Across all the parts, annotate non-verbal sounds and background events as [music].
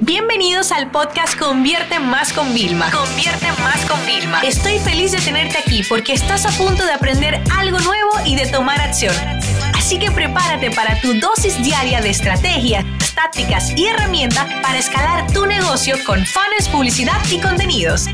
Bienvenidos al podcast Convierte Más con Vilma. Convierte Más con Vilma. Estoy feliz de tenerte aquí porque estás a punto de aprender algo nuevo y de tomar acción. Así que prepárate para tu dosis diaria de estrategias, tácticas y herramientas para escalar tu negocio con fans, publicidad y contenidos.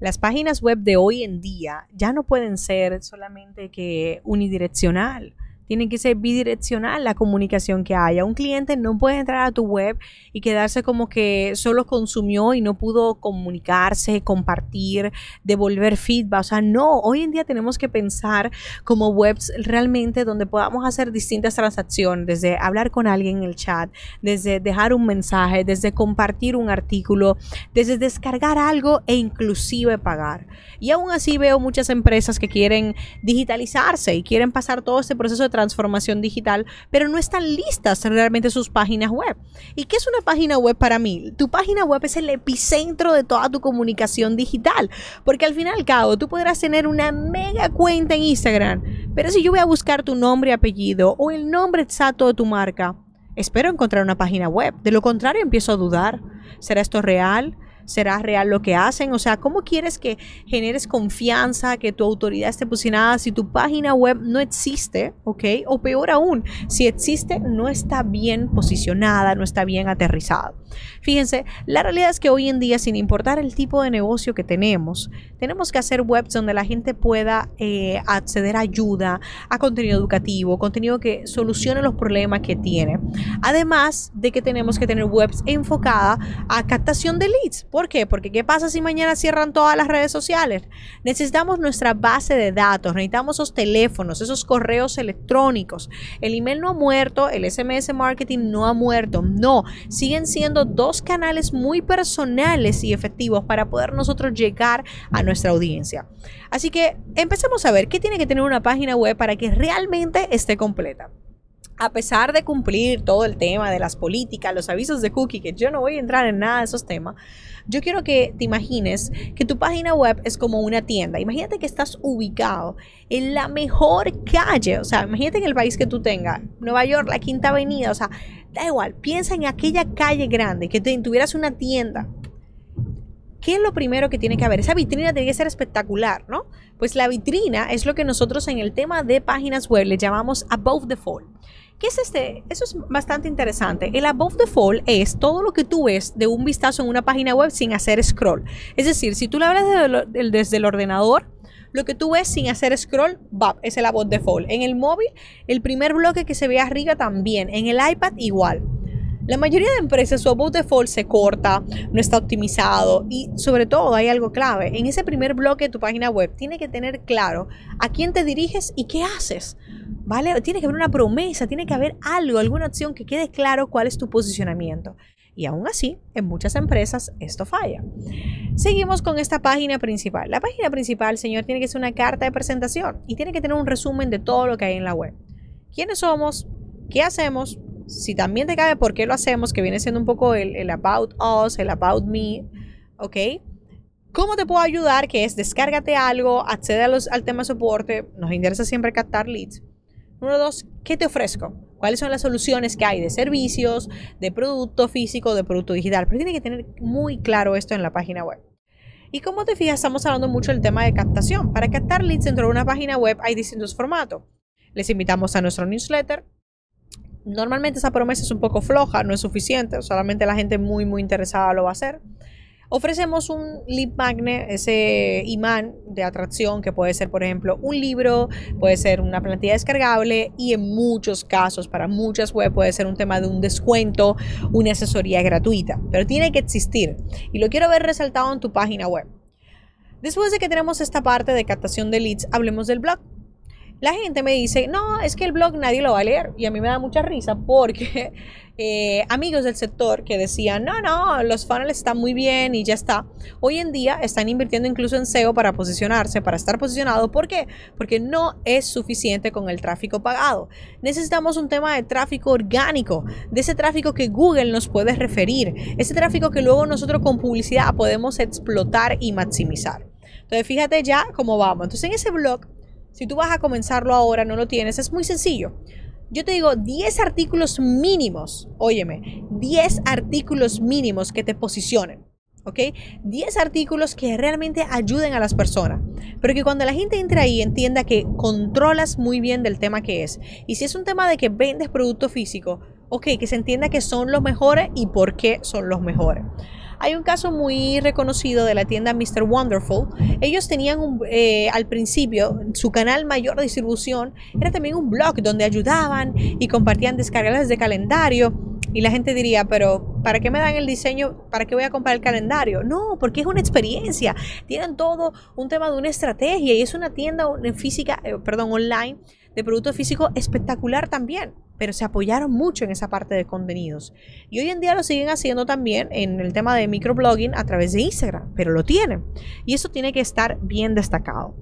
Las páginas web de hoy en día ya no pueden ser solamente que unidireccional tiene que ser bidireccional la comunicación que haya. Un cliente no puede entrar a tu web y quedarse como que solo consumió y no pudo comunicarse, compartir, devolver feedback. O sea, no, hoy en día tenemos que pensar como webs realmente donde podamos hacer distintas transacciones, desde hablar con alguien en el chat, desde dejar un mensaje, desde compartir un artículo, desde descargar algo e inclusive pagar. Y aún así veo muchas empresas que quieren digitalizarse y quieren pasar todo este proceso de transformación digital, pero no están listas realmente sus páginas web. ¿Y qué es una página web para mí? Tu página web es el epicentro de toda tu comunicación digital, porque al fin y al cabo tú podrás tener una mega cuenta en Instagram, pero si yo voy a buscar tu nombre y apellido o el nombre exacto de tu marca, espero encontrar una página web. De lo contrario, empiezo a dudar. ¿Será esto real? Será real lo que hacen. O sea, ¿cómo quieres que generes confianza, que tu autoridad esté posicionada si tu página web no existe? ¿Ok? O peor aún, si existe, no está bien posicionada, no está bien aterrizada. Fíjense, la realidad es que hoy en día, sin importar el tipo de negocio que tenemos, tenemos que hacer webs donde la gente pueda eh, acceder a ayuda, a contenido educativo, contenido que solucione los problemas que tiene. Además de que tenemos que tener webs enfocadas a captación de leads. ¿Por qué? Porque ¿qué pasa si mañana cierran todas las redes sociales? Necesitamos nuestra base de datos, necesitamos esos teléfonos, esos correos electrónicos. El email no ha muerto, el SMS marketing no ha muerto. No, siguen siendo dos canales muy personales y efectivos para poder nosotros llegar a nuestra audiencia. Así que empecemos a ver qué tiene que tener una página web para que realmente esté completa a pesar de cumplir todo el tema de las políticas, los avisos de cookie, que yo no voy a entrar en nada de esos temas, yo quiero que te imagines que tu página web es como una tienda. Imagínate que estás ubicado en la mejor calle, o sea, imagínate en el país que tú tengas, Nueva York, la Quinta Avenida, o sea, Da igual, piensa en aquella calle grande, que tuvieras una tienda. ¿Qué es lo primero que tiene que haber? Esa vitrina tiene que ser espectacular, ¿no? Pues la vitrina es lo que nosotros en el tema de páginas web le llamamos above the fold. ¿Qué es este? Eso es bastante interesante. El above the fold es todo lo que tú ves de un vistazo en una página web sin hacer scroll. Es decir, si tú lo hablas desde el ordenador, lo que tú ves sin hacer scroll, va, es el above default. En el móvil, el primer bloque que se ve arriba también. En el iPad igual. La mayoría de empresas su above default se corta, no está optimizado y sobre todo hay algo clave. En ese primer bloque de tu página web tiene que tener claro a quién te diriges y qué haces. ¿Vale? Tiene que haber una promesa, tiene que haber algo, alguna acción que quede claro cuál es tu posicionamiento. Y aún así, en muchas empresas esto falla. Seguimos con esta página principal. La página principal, señor, tiene que ser una carta de presentación y tiene que tener un resumen de todo lo que hay en la web. ¿Quiénes somos? ¿Qué hacemos? Si también te cabe por qué lo hacemos, que viene siendo un poco el, about us, el about me, ¿ok? ¿Cómo te puedo ayudar? Que es descárgate algo, accede al tema soporte, nos interesa siempre captar leads. Número dos, ¿qué te ofrezco? cuáles son las soluciones que hay de servicios, de producto físico, de producto digital. Pero tiene que tener muy claro esto en la página web. Y como te fijas, estamos hablando mucho del tema de captación. Para captar leads dentro de una página web hay distintos formatos. Les invitamos a nuestro newsletter. Normalmente esa promesa es un poco floja, no es suficiente, solamente la gente muy, muy interesada lo va a hacer. Ofrecemos un lead magnet, ese imán de atracción que puede ser, por ejemplo, un libro, puede ser una plantilla descargable y en muchos casos, para muchas web, puede ser un tema de un descuento, una asesoría gratuita, pero tiene que existir y lo quiero ver resaltado en tu página web. Después de que tenemos esta parte de captación de leads, hablemos del blog la gente me dice, no, es que el blog nadie lo va a leer. Y a mí me da mucha risa porque [laughs] eh, amigos del sector que decían, no, no, los funnels están muy bien y ya está. Hoy en día están invirtiendo incluso en SEO para posicionarse, para estar posicionado. ¿Por qué? Porque no es suficiente con el tráfico pagado. Necesitamos un tema de tráfico orgánico, de ese tráfico que Google nos puede referir, ese tráfico que luego nosotros con publicidad podemos explotar y maximizar. Entonces, fíjate ya cómo vamos. Entonces, en ese blog si tú vas a comenzarlo ahora, no lo tienes, es muy sencillo. yo te digo 10 artículos mínimos, óyeme, 10 artículos mínimos que te posicionen. ¿ok? 10 artículos que realmente ayuden a las personas. Pero que cuando la gente entre ahí entienda que controlas muy bien del tema que es. Y si es un tema de que vendes producto físico, ok, que se entienda que son los mejores y por qué son los mejores. Hay un caso muy reconocido de la tienda Mr. Wonderful. Ellos tenían eh, al principio su canal mayor de distribución, era también un blog donde ayudaban y compartían descargas de calendario. Y la gente diría, pero ¿para qué me dan el diseño? ¿Para qué voy a comprar el calendario? No, porque es una experiencia. Tienen todo un tema de una estrategia y es una tienda física, eh, perdón, online de producto físico espectacular también pero se apoyaron mucho en esa parte de contenidos. Y hoy en día lo siguen haciendo también en el tema de microblogging a través de Instagram, pero lo tienen. Y eso tiene que estar bien destacado.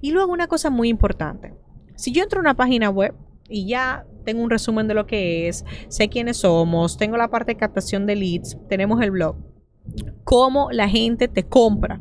Y luego una cosa muy importante. Si yo entro a una página web y ya tengo un resumen de lo que es, sé quiénes somos, tengo la parte de captación de leads, tenemos el blog, cómo la gente te compra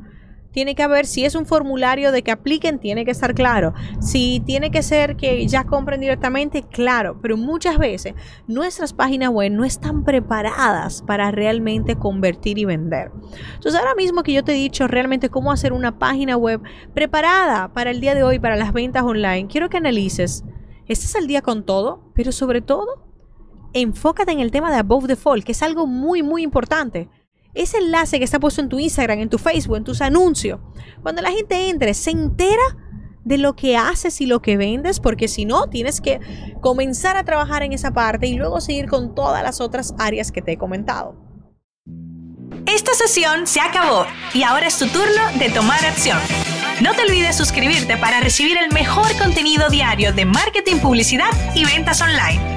tiene que haber, si es un formulario de que apliquen, tiene que estar claro. Si tiene que ser que ya compren directamente, claro. Pero muchas veces nuestras páginas web no están preparadas para realmente convertir y vender. Entonces ahora mismo que yo te he dicho realmente cómo hacer una página web preparada para el día de hoy, para las ventas online, quiero que analices. ¿Estás al día con todo? Pero sobre todo, enfócate en el tema de Above the Fall, que es algo muy, muy importante ese enlace que está puesto en tu Instagram, en tu Facebook, en tus anuncios, cuando la gente entre, se entera de lo que haces y lo que vendes, porque si no, tienes que comenzar a trabajar en esa parte y luego seguir con todas las otras áreas que te he comentado. Esta sesión se acabó y ahora es tu turno de tomar acción. No te olvides suscribirte para recibir el mejor contenido diario de marketing, publicidad y ventas online.